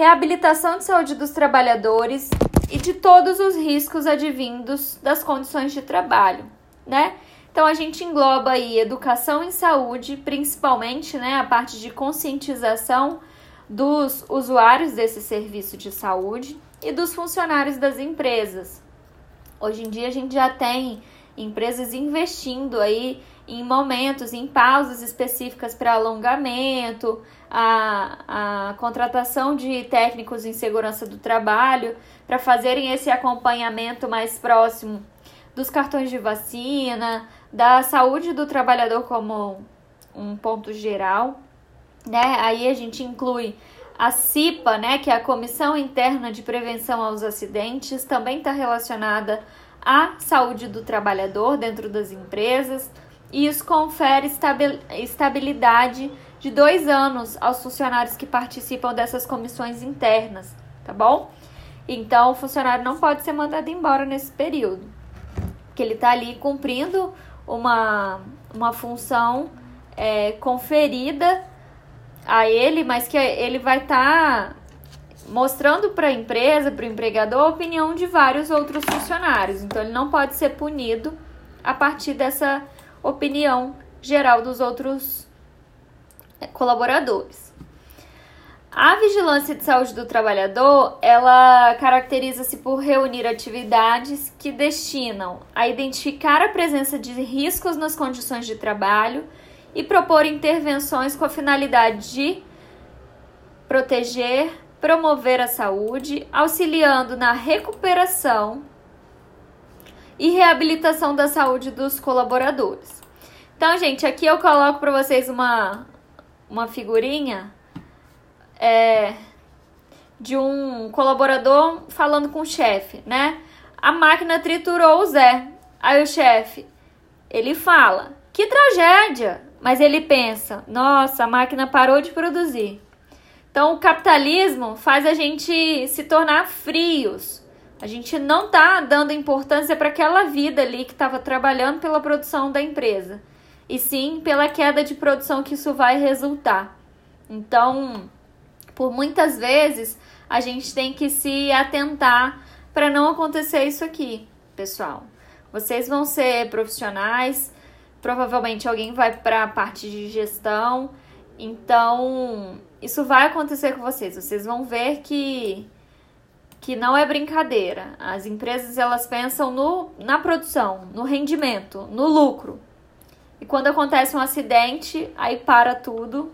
reabilitação de saúde dos trabalhadores e de todos os riscos advindos das condições de trabalho, né? Então a gente engloba aí educação em saúde, principalmente, né, a parte de conscientização dos usuários desse serviço de saúde e dos funcionários das empresas. Hoje em dia a gente já tem empresas investindo aí em momentos, em pausas específicas para alongamento, a, a contratação de técnicos em segurança do trabalho para fazerem esse acompanhamento mais próximo dos cartões de vacina, da saúde do trabalhador como um ponto geral, né? Aí a gente inclui a CIPA, né, que é a Comissão Interna de Prevenção aos Acidentes, também está relacionada à saúde do trabalhador dentro das empresas. E isso confere estabilidade de dois anos aos funcionários que participam dessas comissões internas, tá bom? Então, o funcionário não pode ser mandado embora nesse período, porque ele está ali cumprindo uma, uma função é, conferida a ele, mas que ele vai estar tá mostrando para a empresa, para o empregador, a opinião de vários outros funcionários. Então, ele não pode ser punido a partir dessa opinião geral dos outros é, colaboradores. A vigilância de saúde do trabalhador, ela caracteriza-se por reunir atividades que destinam a identificar a presença de riscos nas condições de trabalho e propor intervenções com a finalidade de proteger, promover a saúde, auxiliando na recuperação e reabilitação da saúde dos colaboradores. Então, gente, aqui eu coloco para vocês uma, uma figurinha é, de um colaborador falando com o chefe, né? A máquina triturou o Zé. Aí o chefe, ele fala, que tragédia! Mas ele pensa, nossa, a máquina parou de produzir. Então o capitalismo faz a gente se tornar frios. A gente não tá dando importância para aquela vida ali que estava trabalhando pela produção da empresa, e sim pela queda de produção que isso vai resultar. Então, por muitas vezes a gente tem que se atentar para não acontecer isso aqui, pessoal. Vocês vão ser profissionais, provavelmente alguém vai para a parte de gestão, então isso vai acontecer com vocês. Vocês vão ver que que não é brincadeira. As empresas elas pensam no, na produção, no rendimento, no lucro. E quando acontece um acidente, aí para tudo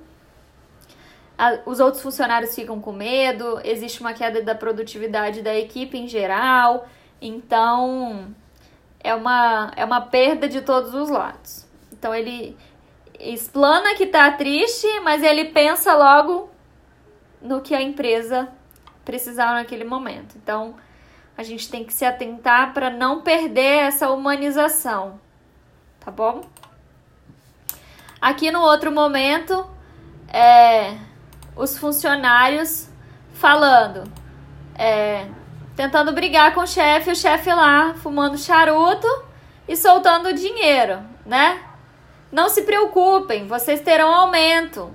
os outros funcionários ficam com medo, existe uma queda da produtividade da equipe em geral, então é uma, é uma perda de todos os lados. Então ele explana que tá triste, mas ele pensa logo no que a empresa precisava naquele momento. Então a gente tem que se atentar para não perder essa humanização, tá bom? Aqui no outro momento, é, os funcionários falando, é, tentando brigar com o chefe, o chefe lá fumando charuto e soltando dinheiro, né? Não se preocupem, vocês terão aumento.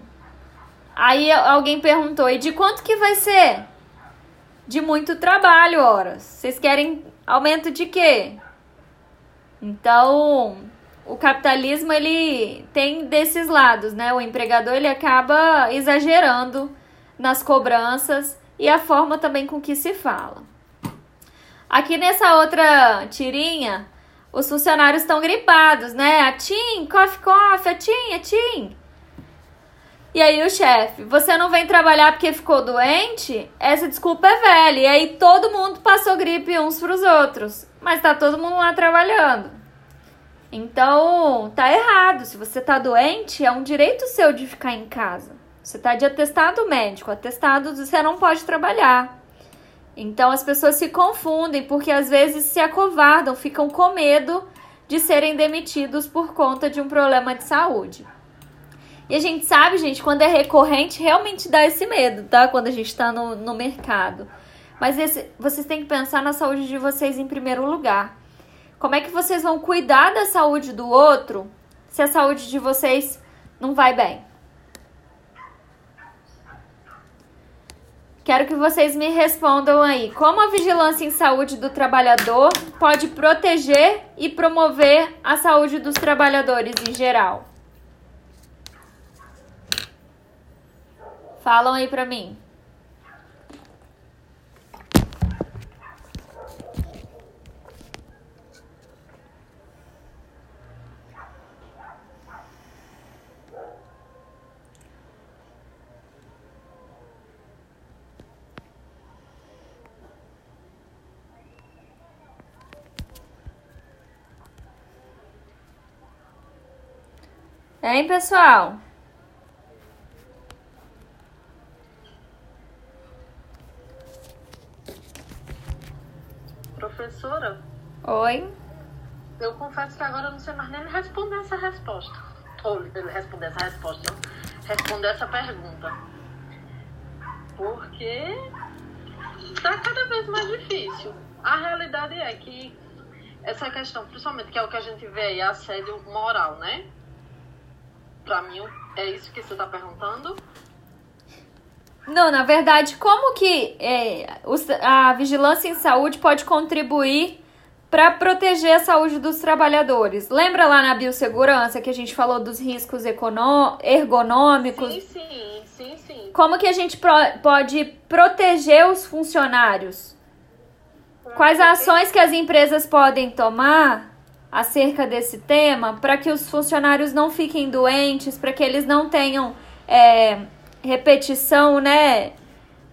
Aí alguém perguntou: e de quanto que vai ser? De muito trabalho, horas. Vocês querem aumento de quê? Então, o capitalismo ele tem desses lados, né? O empregador ele acaba exagerando nas cobranças e a forma também com que se fala. Aqui nessa outra tirinha, os funcionários estão gripados, né? Atim, coffee, coffee, atim, atim. E aí o chefe, você não vem trabalhar porque ficou doente? Essa desculpa é velha. E aí todo mundo passou gripe uns pros outros. Mas tá todo mundo lá trabalhando. Então, tá errado. Se você tá doente, é um direito seu de ficar em casa. Você tá de atestado médico, atestado você não pode trabalhar. Então as pessoas se confundem porque às vezes se acovardam, ficam com medo de serem demitidos por conta de um problema de saúde. E a gente sabe, gente, quando é recorrente, realmente dá esse medo, tá? Quando a gente tá no, no mercado. Mas esse, vocês têm que pensar na saúde de vocês em primeiro lugar. Como é que vocês vão cuidar da saúde do outro se a saúde de vocês não vai bem? Quero que vocês me respondam aí. Como a vigilância em saúde do trabalhador pode proteger e promover a saúde dos trabalhadores em geral? Falam aí pra mim. Hein, pessoal? Professora? Oi? Eu confesso que agora eu não sei mais nem responder essa resposta. Ou responder essa resposta. Responder essa pergunta. Porque está cada vez mais difícil. A realidade é que essa questão, principalmente que é o que a gente vê aí, assédio moral, né? Pra mim, é isso que você está perguntando? Não, na verdade, como que é, a vigilância em saúde pode contribuir para proteger a saúde dos trabalhadores? Lembra lá na biossegurança que a gente falou dos riscos ergonômicos? Sim, sim, sim, sim. Como que a gente pro pode proteger os funcionários? Quais ações que as empresas podem tomar acerca desse tema para que os funcionários não fiquem doentes, para que eles não tenham é, repetição, né,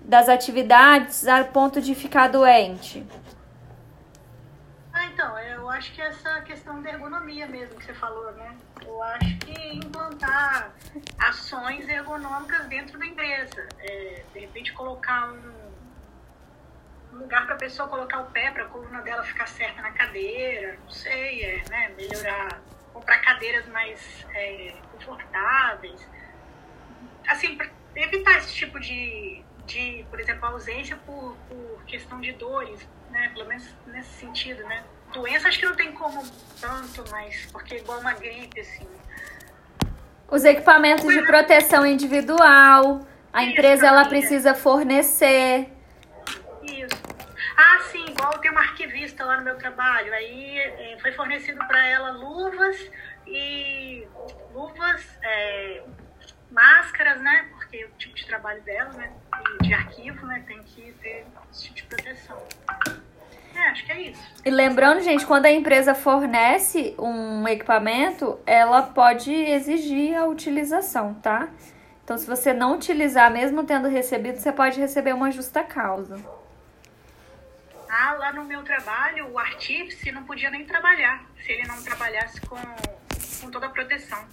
das atividades a ponto de ficar doente? Então, eu acho que essa questão da ergonomia mesmo que você falou, né? Eu acho que implantar ações ergonômicas dentro da empresa. É, de repente colocar um lugar para a pessoa colocar o pé para a coluna dela ficar certa na cadeira, não sei, é, né, melhorar, comprar cadeiras mais é, confortáveis, assim, para evitar esse tipo de, de, por exemplo, ausência por, por questão de dores, né, pelo menos nesse sentido, né. Doença acho que não tem como tanto, mas porque é igual uma gripe, assim. Os equipamentos de proteção individual, a empresa ela precisa fornecer ah, sim, igual tem uma arquivista lá no meu trabalho. Aí é, foi fornecido para ela luvas e luvas, é, máscaras, né? Porque o tipo de trabalho dela, né? De arquivo, né? Tem que ter esse tipo de proteção. É, acho que é isso. E lembrando, gente, quando a empresa fornece um equipamento, ela pode exigir a utilização, tá? Então, se você não utilizar, mesmo tendo recebido, você pode receber uma justa causa. Ah, lá no meu trabalho, o artífice não podia nem trabalhar se ele não trabalhasse com, com toda a proteção.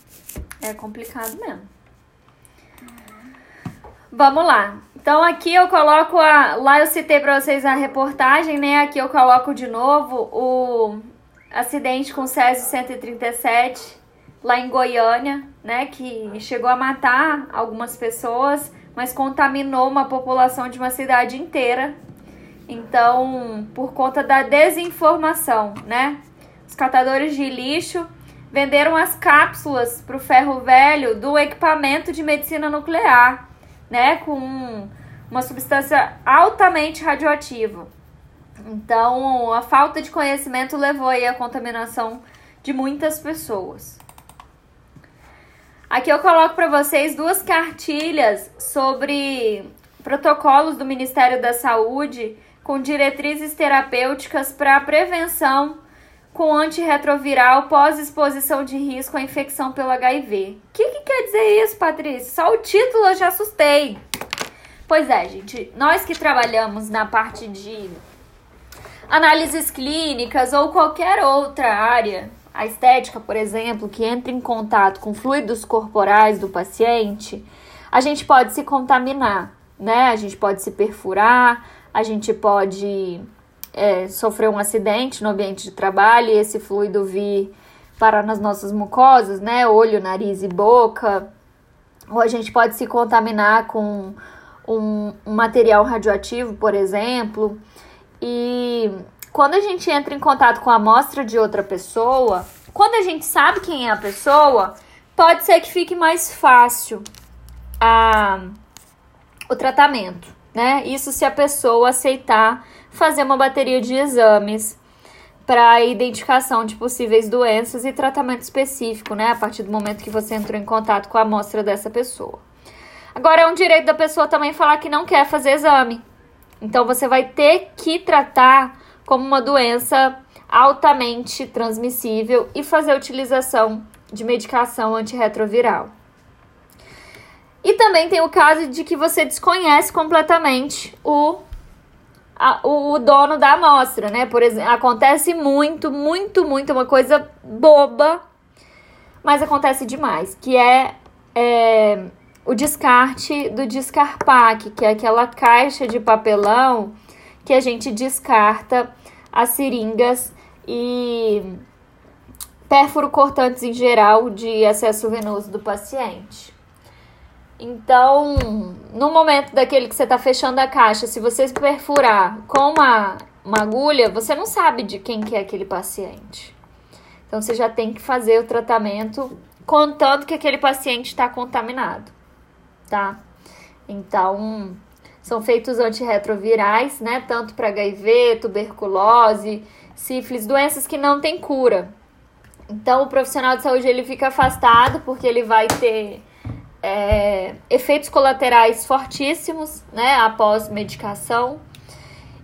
É complicado mesmo. Uhum. Vamos lá. Então aqui eu coloco a. Lá eu citei para vocês a reportagem, né? Aqui eu coloco de novo o acidente com Césio 137 lá em Goiânia, né? Que chegou a matar algumas pessoas, mas contaminou uma população de uma cidade inteira então, por conta da desinformação, né? Os catadores de lixo venderam as cápsulas para o ferro velho do equipamento de medicina nuclear, né? Com uma substância altamente radioativa. Então, a falta de conhecimento levou aí à contaminação de muitas pessoas. Aqui eu coloco para vocês duas cartilhas sobre protocolos do Ministério da Saúde com diretrizes terapêuticas para prevenção com antirretroviral pós-exposição de risco à infecção pelo HIV. O que, que quer dizer isso, Patrícia? Só o título eu já assustei. Pois é, gente, nós que trabalhamos na parte de análises clínicas ou qualquer outra área, a estética, por exemplo, que entra em contato com fluidos corporais do paciente, a gente pode se contaminar, né? A gente pode se perfurar, a gente pode é, sofrer um acidente no ambiente de trabalho e esse fluido vir parar nas nossas mucosas, né? Olho, nariz e boca. Ou a gente pode se contaminar com um, um material radioativo, por exemplo. E quando a gente entra em contato com a amostra de outra pessoa, quando a gente sabe quem é a pessoa, pode ser que fique mais fácil a, o tratamento né? Isso se a pessoa aceitar fazer uma bateria de exames para identificação de possíveis doenças e tratamento específico, né? A partir do momento que você entrou em contato com a amostra dessa pessoa. Agora é um direito da pessoa também falar que não quer fazer exame. Então você vai ter que tratar como uma doença altamente transmissível e fazer a utilização de medicação antirretroviral. E também tem o caso de que você desconhece completamente o, a, o, dono da amostra, né? Por exemplo, acontece muito, muito, muito, uma coisa boba, mas acontece demais, que é, é o descarte do Descarpac, que é aquela caixa de papelão que a gente descarta as seringas e pérfuro cortantes em geral de acesso venoso do paciente. Então, no momento daquele que você está fechando a caixa, se você perfurar com uma, uma agulha, você não sabe de quem que é aquele paciente. Então, você já tem que fazer o tratamento contando que aquele paciente está contaminado, tá? Então, são feitos antirretrovirais, né? Tanto para HIV, tuberculose, sífilis, doenças que não têm cura. Então, o profissional de saúde ele fica afastado porque ele vai ter é, efeitos colaterais fortíssimos, né, após medicação.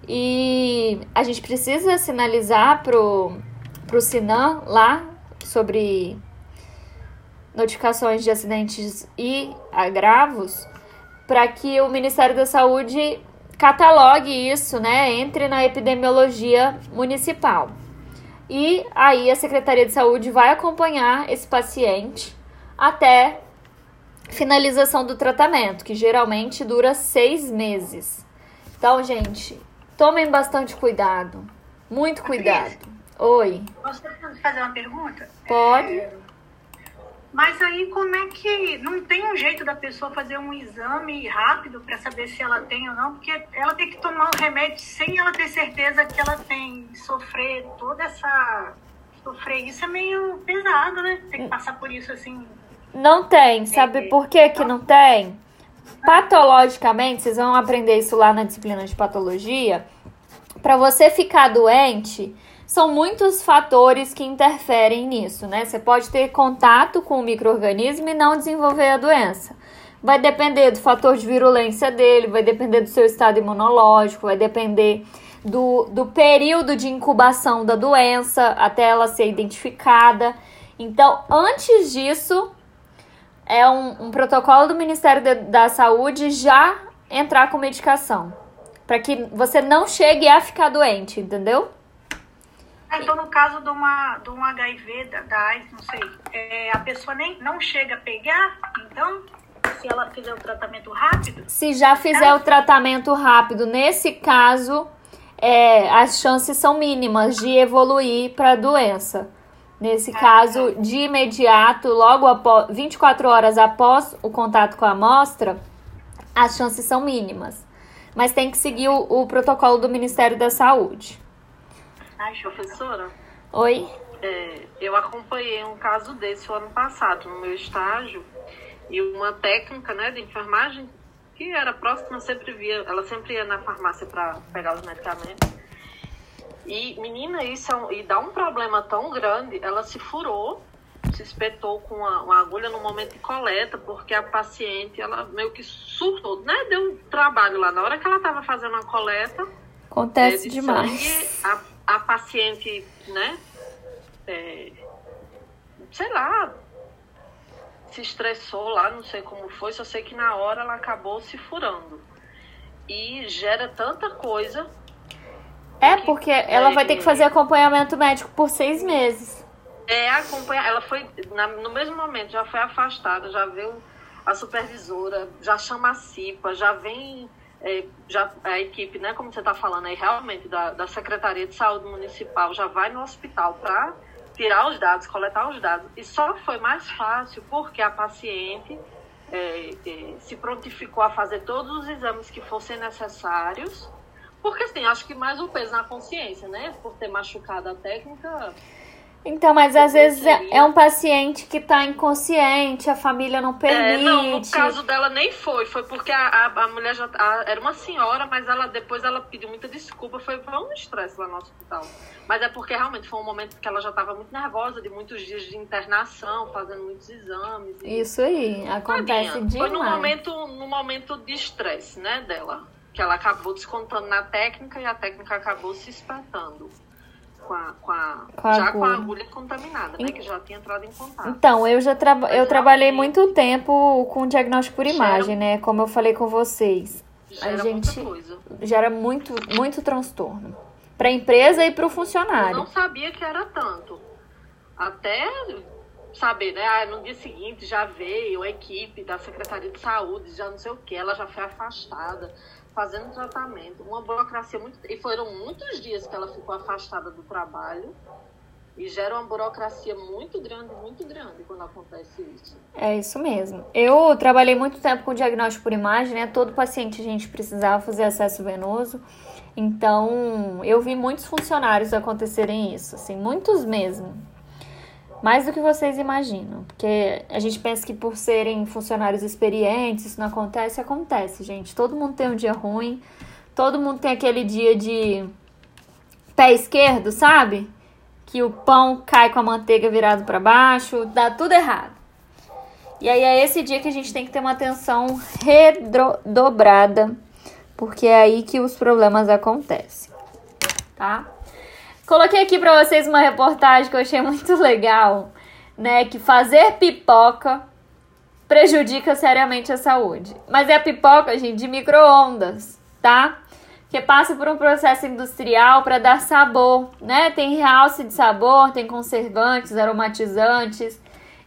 E a gente precisa sinalizar pro, pro Sinan lá sobre notificações de acidentes e agravos para que o Ministério da Saúde catalogue isso, né, entre na epidemiologia municipal. E aí a Secretaria de Saúde vai acompanhar esse paciente até finalização do tratamento, que geralmente dura seis meses. Então, gente, tomem bastante cuidado. Muito cuidado. Oi. Posso fazer uma pergunta? Pode. É... Mas aí como é que não tem um jeito da pessoa fazer um exame rápido para saber se ela tem ou não? Porque ela tem que tomar o remédio sem ela ter certeza que ela tem, sofrer toda essa sofrer isso é meio pesado, né? Tem que passar por isso assim não tem. Sabe por que, que não tem? Patologicamente, vocês vão aprender isso lá na disciplina de patologia. Para você ficar doente, são muitos fatores que interferem nisso, né? Você pode ter contato com o microorganismo e não desenvolver a doença. Vai depender do fator de virulência dele, vai depender do seu estado imunológico, vai depender do, do período de incubação da doença até ela ser identificada. Então, antes disso, é um, um protocolo do Ministério de, da Saúde já entrar com medicação. Para que você não chegue a ficar doente, entendeu? Ah, então, no caso de, uma, de um HIV, da, da AIDS, não sei, é, a pessoa nem não chega a pegar, então, se ela fizer o tratamento rápido? Se já fizer ela... o tratamento rápido, nesse caso, é, as chances são mínimas de evoluir para a doença. Nesse caso, de imediato, logo após 24 horas após o contato com a amostra, as chances são mínimas. Mas tem que seguir o, o protocolo do Ministério da Saúde. Ai, professora. Oi. É, eu acompanhei um caso desse o ano passado no meu estágio e uma técnica, né, de enfermagem que era próxima sempre via, ela sempre ia na farmácia para pegar os medicamentos. E, menina, isso é um, e dá um problema tão grande. Ela se furou, se espetou com uma, uma, agulha no momento de coleta, porque a paciente, ela meio que surtou, né? Deu um trabalho lá. Na hora que ela estava fazendo a coleta. Acontece é, de demais. Sangue, a, a paciente, né? É, sei lá, se estressou lá, não sei como foi, só sei que na hora ela acabou se furando. E gera tanta coisa é, porque ela vai ter que fazer acompanhamento médico por seis meses. É, acompanhar. Ela foi, na, no mesmo momento, já foi afastada, já veio a supervisora, já chama a CIPA, já vem é, já, a equipe, né, como você está falando aí, realmente, da, da Secretaria de Saúde Municipal, já vai no hospital para tirar os dados, coletar os dados. E só foi mais fácil porque a paciente é, é, se prontificou a fazer todos os exames que fossem necessários porque, assim, acho que mais um peso na consciência, né? Por ter machucado a técnica. Então, mas às vezes é, é um paciente que está inconsciente, a família não permite. É, não, no caso dela nem foi, foi porque a, a, a mulher já a, era uma senhora, mas ela depois ela pediu muita desculpa, foi, foi um estresse lá no hospital. Mas é porque realmente foi um momento que ela já estava muito nervosa, de muitos dias de internação, fazendo muitos exames. Isso aí, acontece demais. Foi no momento, no momento de estresse, né, dela, que ela acabou descontando na técnica e a técnica acabou se espetando com a, com a, com já agulha. com a agulha contaminada, né? Que já tinha entrado em contato. Então, eu já eu trabalhei muito tempo com diagnóstico por imagem, né? Como eu falei com vocês. Gera a gente coisa. gera muito, muito transtorno. Para a empresa e para o funcionário. Eu não sabia que era tanto. Até saber, né? Ah, no dia seguinte já veio a equipe da Secretaria de Saúde, já não sei o que, ela já foi afastada fazendo tratamento, uma burocracia muito. E foram muitos dias que ela ficou afastada do trabalho. E gera uma burocracia muito grande, muito grande quando acontece isso. É isso mesmo. Eu trabalhei muito tempo com diagnóstico por imagem, né? Todo paciente a gente precisava fazer acesso venoso. Então, eu vi muitos funcionários acontecerem isso, assim, muitos mesmo. Mais do que vocês imaginam. Porque a gente pensa que por serem funcionários experientes, isso não acontece. Acontece, gente. Todo mundo tem um dia ruim. Todo mundo tem aquele dia de pé esquerdo, sabe? Que o pão cai com a manteiga virado para baixo. Dá tudo errado. E aí é esse dia que a gente tem que ter uma atenção redobrada. Porque é aí que os problemas acontecem. Tá? Coloquei aqui para vocês uma reportagem que eu achei muito legal, né? Que fazer pipoca prejudica seriamente a saúde. Mas é a pipoca, gente, de micro-ondas, tá? Que passa por um processo industrial para dar sabor, né? Tem realce de sabor, tem conservantes, aromatizantes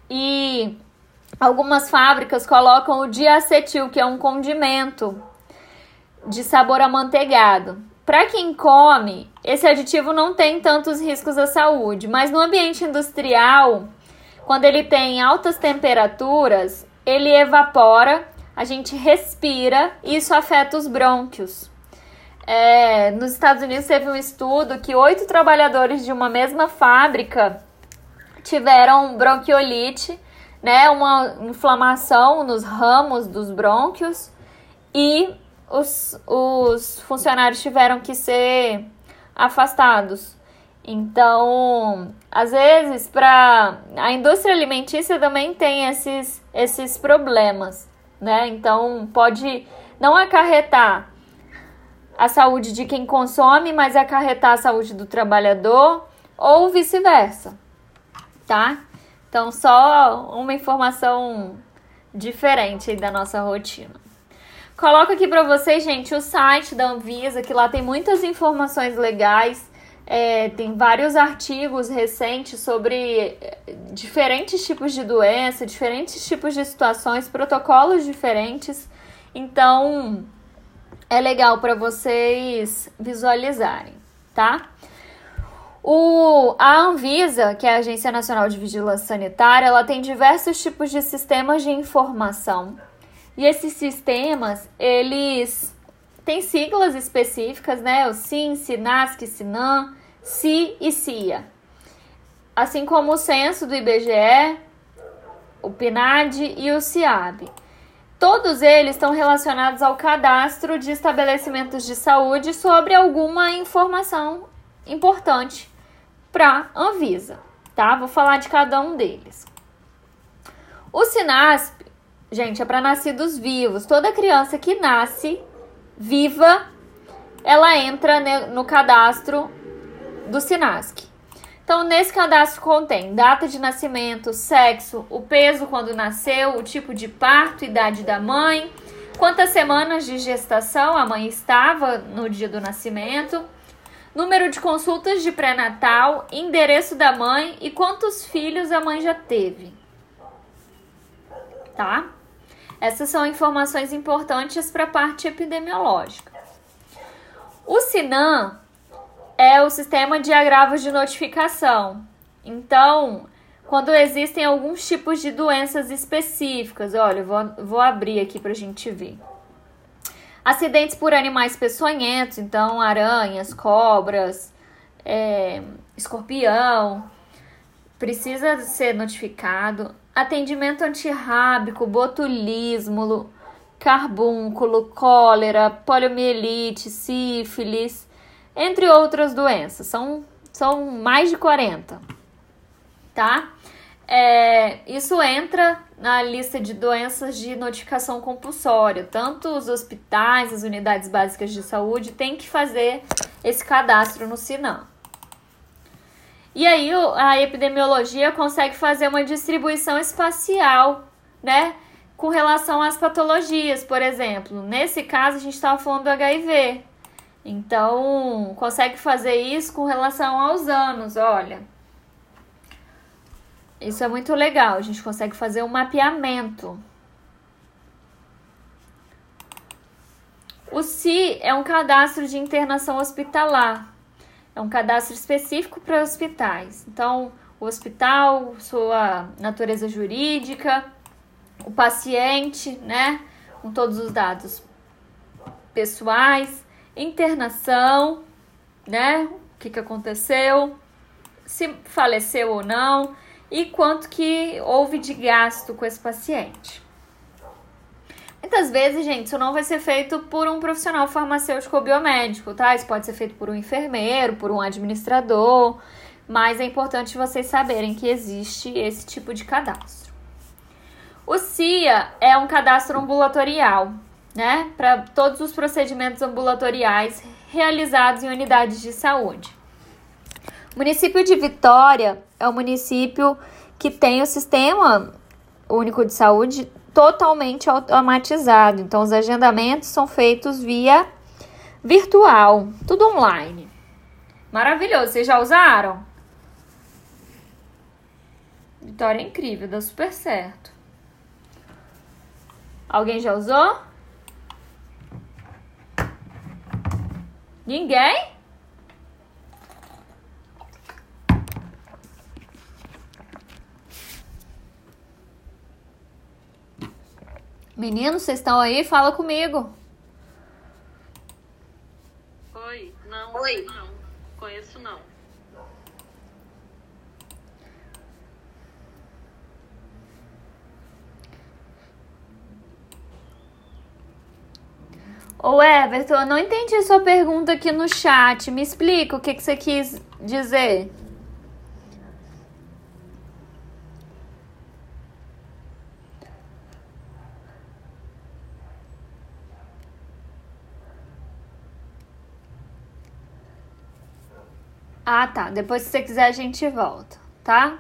e algumas fábricas colocam o diacetil, que é um condimento de sabor amanteigado. Para quem come, esse aditivo não tem tantos riscos à saúde, mas no ambiente industrial, quando ele tem altas temperaturas, ele evapora, a gente respira e isso afeta os brônquios. É, nos Estados Unidos teve um estudo que oito trabalhadores de uma mesma fábrica tiveram bronquiolite, né, uma inflamação nos ramos dos brônquios e os, os funcionários tiveram que ser afastados. Então, às vezes, para a indústria alimentícia também tem esses, esses problemas, né? Então, pode não acarretar a saúde de quem consome, mas acarretar a saúde do trabalhador ou vice-versa, tá? Então, só uma informação diferente da nossa rotina. Coloco aqui para vocês, gente, o site da Anvisa, que lá tem muitas informações legais. É, tem vários artigos recentes sobre é, diferentes tipos de doença, diferentes tipos de situações, protocolos diferentes. Então, é legal para vocês visualizarem, tá? O, a Anvisa, que é a Agência Nacional de Vigilância Sanitária, ela tem diversos tipos de sistemas de informação e esses sistemas, eles têm siglas específicas, né? O SIN, SINASC, SINAM, CI e CIA. Assim como o censo do IBGE, o PNAD e o CIAB. Todos eles estão relacionados ao cadastro de estabelecimentos de saúde sobre alguma informação importante para Anvisa, tá? Vou falar de cada um deles. O SINASP Gente, é para nascidos vivos. Toda criança que nasce viva, ela entra no cadastro do Sinasc. Então, nesse cadastro contém data de nascimento, sexo, o peso quando nasceu, o tipo de parto, idade da mãe, quantas semanas de gestação a mãe estava no dia do nascimento, número de consultas de pré-natal, endereço da mãe e quantos filhos a mãe já teve. Tá? Essas são informações importantes para a parte epidemiológica. O SINAM é o sistema de agravos de notificação. Então, quando existem alguns tipos de doenças específicas, olha, vou, vou abrir aqui para a gente ver. Acidentes por animais peçonhentos, então aranhas, cobras, é, escorpião, precisa ser notificado. Atendimento antirrábico, botulismo, carbúnculo, cólera, poliomielite, sífilis, entre outras doenças. São, são mais de 40, tá? É, isso entra na lista de doenças de notificação compulsória. Tanto os hospitais, as unidades básicas de saúde têm que fazer esse cadastro no Sinam. E aí a epidemiologia consegue fazer uma distribuição espacial, né? Com relação às patologias, por exemplo. Nesse caso, a gente estava falando do HIV. Então, consegue fazer isso com relação aos anos, olha. Isso é muito legal, a gente consegue fazer um mapeamento. O CI é um cadastro de internação hospitalar. É um cadastro específico para hospitais. Então, o hospital, sua natureza jurídica, o paciente, né, com todos os dados pessoais, internação, né, o que, que aconteceu, se faleceu ou não e quanto que houve de gasto com esse paciente. Muitas vezes, gente, isso não vai ser feito por um profissional farmacêutico ou biomédico, tá? Isso pode ser feito por um enfermeiro, por um administrador, mas é importante vocês saberem que existe esse tipo de cadastro. O CIA é um cadastro ambulatorial, né? Para todos os procedimentos ambulatoriais realizados em unidades de saúde. O município de Vitória é o município que tem o sistema único de saúde totalmente automatizado. Então, os agendamentos são feitos via virtual, tudo online. Maravilhoso, vocês já usaram? Vitória é incrível, dá super certo. Alguém já usou? Ninguém? Meninos, vocês estão aí? Fala comigo. Oi, não. Oi. Não, conheço não. Ô Everton, eu não entendi sua pergunta aqui no chat. Me explica o que, que você quis dizer. Ah, tá. Depois, se você quiser, a gente volta, tá?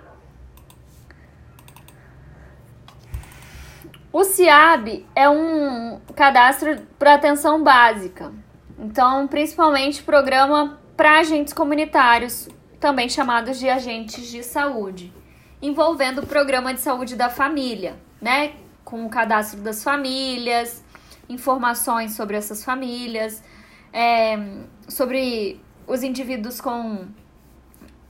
O CIAB é um cadastro para atenção básica. Então, principalmente programa para agentes comunitários, também chamados de agentes de saúde, envolvendo o programa de saúde da família, né? Com o cadastro das famílias, informações sobre essas famílias, é, sobre os indivíduos com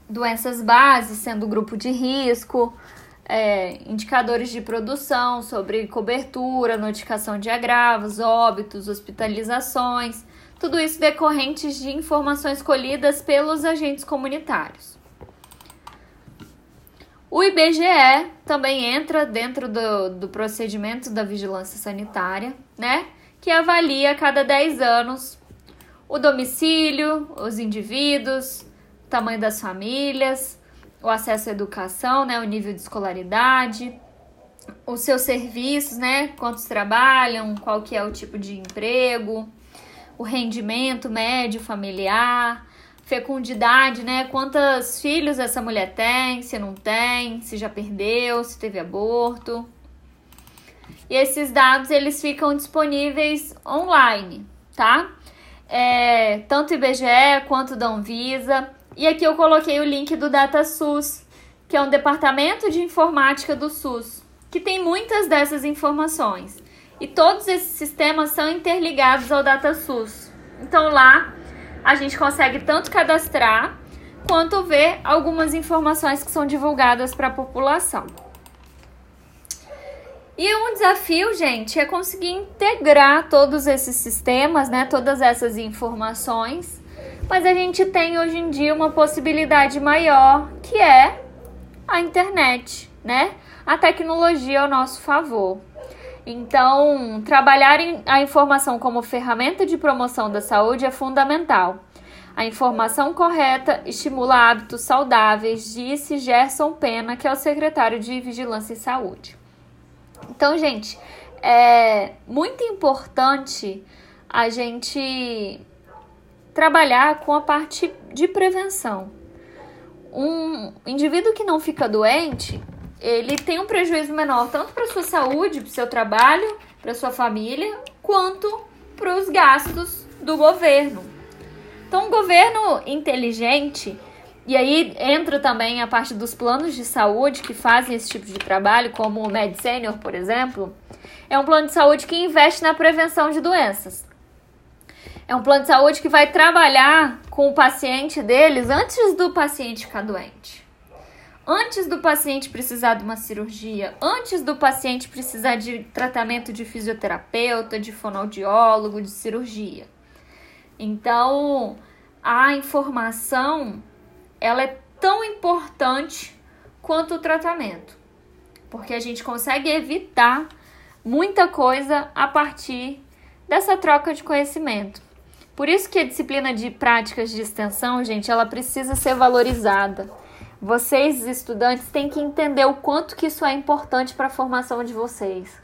doenças bases, sendo grupo de risco, é, indicadores de produção sobre cobertura, notificação de agravos, óbitos, hospitalizações, tudo isso decorrentes de informações colhidas pelos agentes comunitários. O IBGE também entra dentro do, do procedimento da vigilância sanitária, né? Que avalia a cada 10 anos o domicílio, os indivíduos, o tamanho das famílias, o acesso à educação, né, o nível de escolaridade, os seus serviços, né, quantos trabalham, qual que é o tipo de emprego, o rendimento médio familiar, fecundidade, né, quantos filhos essa mulher tem, se não tem, se já perdeu, se teve aborto. E esses dados eles ficam disponíveis online, tá? é, tanto IBGE quanto da Anvisa. E aqui eu coloquei o link do DataSUS, que é um departamento de informática do SUS, que tem muitas dessas informações. E todos esses sistemas são interligados ao DataSUS. Então lá a gente consegue tanto cadastrar quanto ver algumas informações que são divulgadas para a população. E um desafio, gente, é conseguir integrar todos esses sistemas, né, todas essas informações. Mas a gente tem hoje em dia uma possibilidade maior, que é a internet, né? A tecnologia ao nosso favor. Então, trabalhar a informação como ferramenta de promoção da saúde é fundamental. A informação correta estimula hábitos saudáveis, disse Gerson Pena, que é o secretário de Vigilância em Saúde. Então, gente, é muito importante a gente trabalhar com a parte de prevenção. Um indivíduo que não fica doente, ele tem um prejuízo menor tanto para sua saúde, para seu trabalho, para sua família, quanto para os gastos do governo. Então, um governo inteligente, e aí entra também a parte dos planos de saúde que fazem esse tipo de trabalho, como o Med por exemplo, é um plano de saúde que investe na prevenção de doenças. É um plano de saúde que vai trabalhar com o paciente deles antes do paciente ficar doente. Antes do paciente precisar de uma cirurgia, antes do paciente precisar de tratamento de fisioterapeuta, de fonoaudiólogo, de cirurgia. Então, a informação ela é tão importante quanto o tratamento, porque a gente consegue evitar muita coisa a partir dessa troca de conhecimento. Por isso que a disciplina de práticas de extensão, gente, ela precisa ser valorizada. Vocês, estudantes, têm que entender o quanto que isso é importante para a formação de vocês.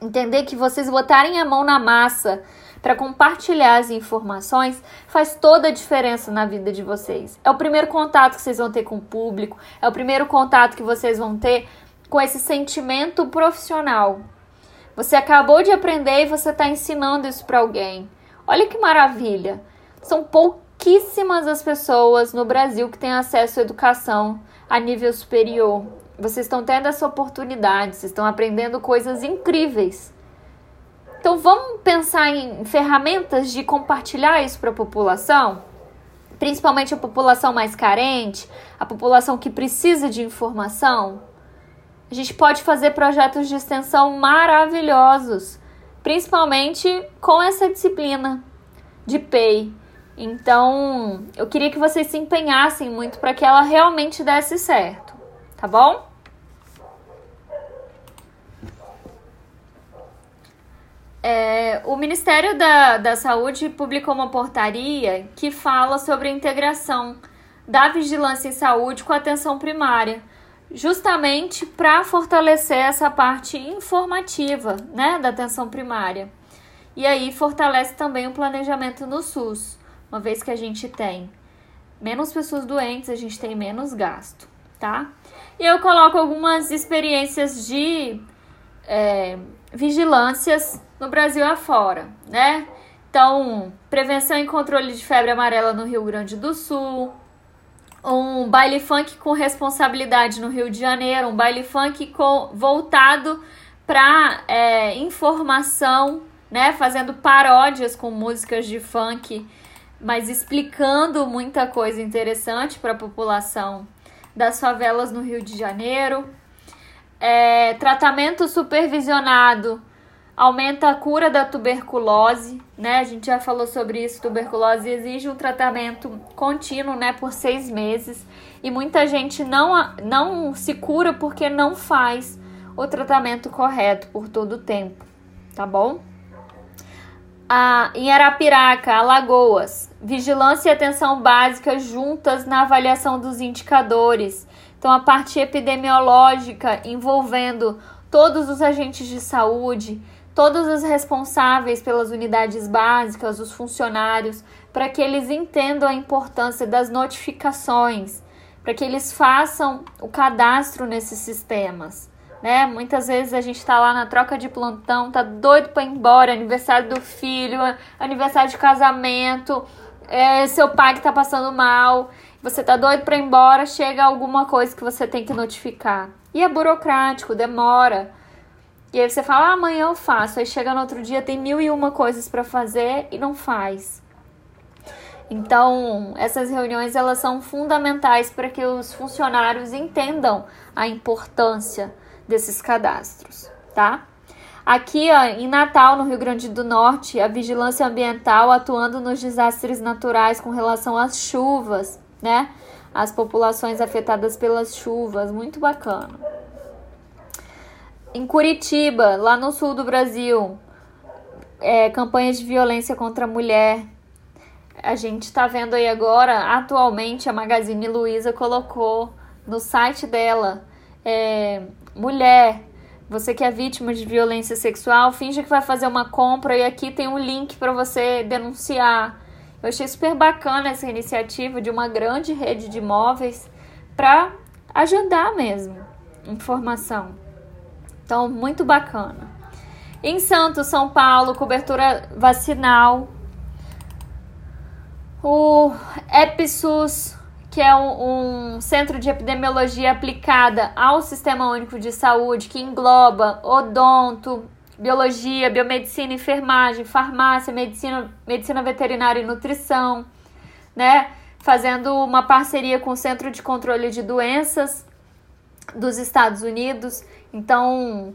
Entender que vocês botarem a mão na massa para compartilhar as informações faz toda a diferença na vida de vocês. É o primeiro contato que vocês vão ter com o público, é o primeiro contato que vocês vão ter com esse sentimento profissional. Você acabou de aprender e você está ensinando isso para alguém. Olha que maravilha! São pouquíssimas as pessoas no Brasil que têm acesso à educação a nível superior. Vocês estão tendo essa oportunidade, vocês estão aprendendo coisas incríveis. Então vamos pensar em ferramentas de compartilhar isso para a população, principalmente a população mais carente, a população que precisa de informação. A gente pode fazer projetos de extensão maravilhosos principalmente com essa disciplina de PEI. Então, eu queria que vocês se empenhassem muito para que ela realmente desse certo, tá bom? É, o Ministério da, da Saúde publicou uma portaria que fala sobre a integração da vigilância em saúde com a atenção primária justamente para fortalecer essa parte informativa, né, da atenção primária. E aí fortalece também o planejamento no SUS, uma vez que a gente tem menos pessoas doentes, a gente tem menos gasto, tá? E eu coloco algumas experiências de é, vigilâncias no Brasil afora, né? Então, prevenção e controle de febre amarela no Rio Grande do Sul, um baile funk com responsabilidade no Rio de Janeiro, um baile funk com, voltado para é, informação, né, fazendo paródias com músicas de funk, mas explicando muita coisa interessante para a população das favelas no Rio de Janeiro. É, tratamento supervisionado aumenta a cura da tuberculose, né? A gente já falou sobre isso. Tuberculose exige um tratamento contínuo, né, por seis meses. E muita gente não, não se cura porque não faz o tratamento correto por todo o tempo, tá bom? Ah, em Arapiraca, Alagoas, vigilância e atenção básica juntas na avaliação dos indicadores. Então, a parte epidemiológica envolvendo todos os agentes de saúde, todos os responsáveis pelas unidades básicas, os funcionários, para que eles entendam a importância das notificações, para que eles façam o cadastro nesses sistemas. Né? Muitas vezes a gente está lá na troca de plantão, tá doido para ir embora, aniversário do filho, aniversário de casamento, é, seu pai que está passando mal, você tá doido para ir embora, chega alguma coisa que você tem que notificar. E é burocrático, demora. E aí você fala, ah, amanhã eu faço. Aí chega no outro dia, tem mil e uma coisas para fazer e não faz. Então, essas reuniões elas são fundamentais para que os funcionários entendam a importância desses cadastros, tá? Aqui ó, em Natal, no Rio Grande do Norte, a vigilância ambiental atuando nos desastres naturais com relação às chuvas, né? As populações afetadas pelas chuvas, muito bacana. Em Curitiba, lá no sul do Brasil, é, campanhas de violência contra a mulher. A gente está vendo aí agora, atualmente, a Magazine Luiza colocou no site dela: é, mulher, você que é vítima de violência sexual, finge que vai fazer uma compra e aqui tem um link para você denunciar. Eu achei super bacana essa iniciativa de uma grande rede de imóveis para ajudar mesmo informação. Então, muito bacana. Em Santos, São Paulo, cobertura vacinal. O EPSUS, que é um, um, centro de epidemiologia aplicada ao Sistema Único de Saúde, que engloba odonto, biologia, biomedicina, enfermagem, farmácia, medicina, medicina veterinária e nutrição, né? Fazendo uma parceria com o Centro de Controle de Doenças dos Estados Unidos então,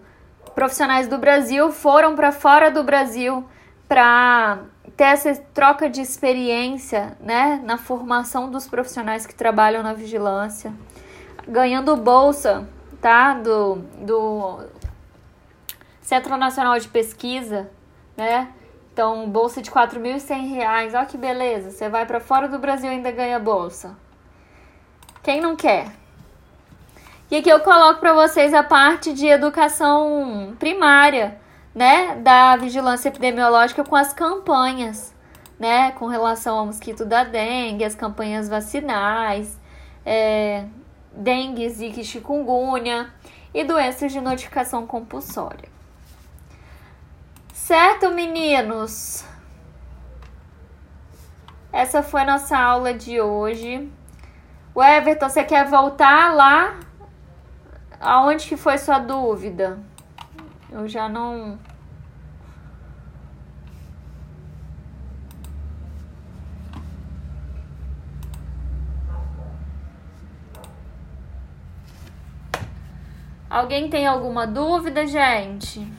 profissionais do Brasil foram para fora do Brasil para ter essa troca de experiência, né, na formação dos profissionais que trabalham na vigilância, ganhando bolsa, tá, do, do Centro Nacional de Pesquisa, né? Então, bolsa de R$ 4.100, olha que beleza. Você vai para fora do Brasil e ainda ganha bolsa. Quem não quer? E aqui eu coloco para vocês a parte de educação primária, né, da vigilância epidemiológica com as campanhas, né, com relação ao mosquito da dengue, as campanhas vacinais, é, dengue, zika chikungunya e doenças de notificação compulsória. Certo, meninos? Essa foi a nossa aula de hoje. O Everton, você quer voltar lá Aonde que foi sua dúvida? Eu já não. Alguém tem alguma dúvida, gente?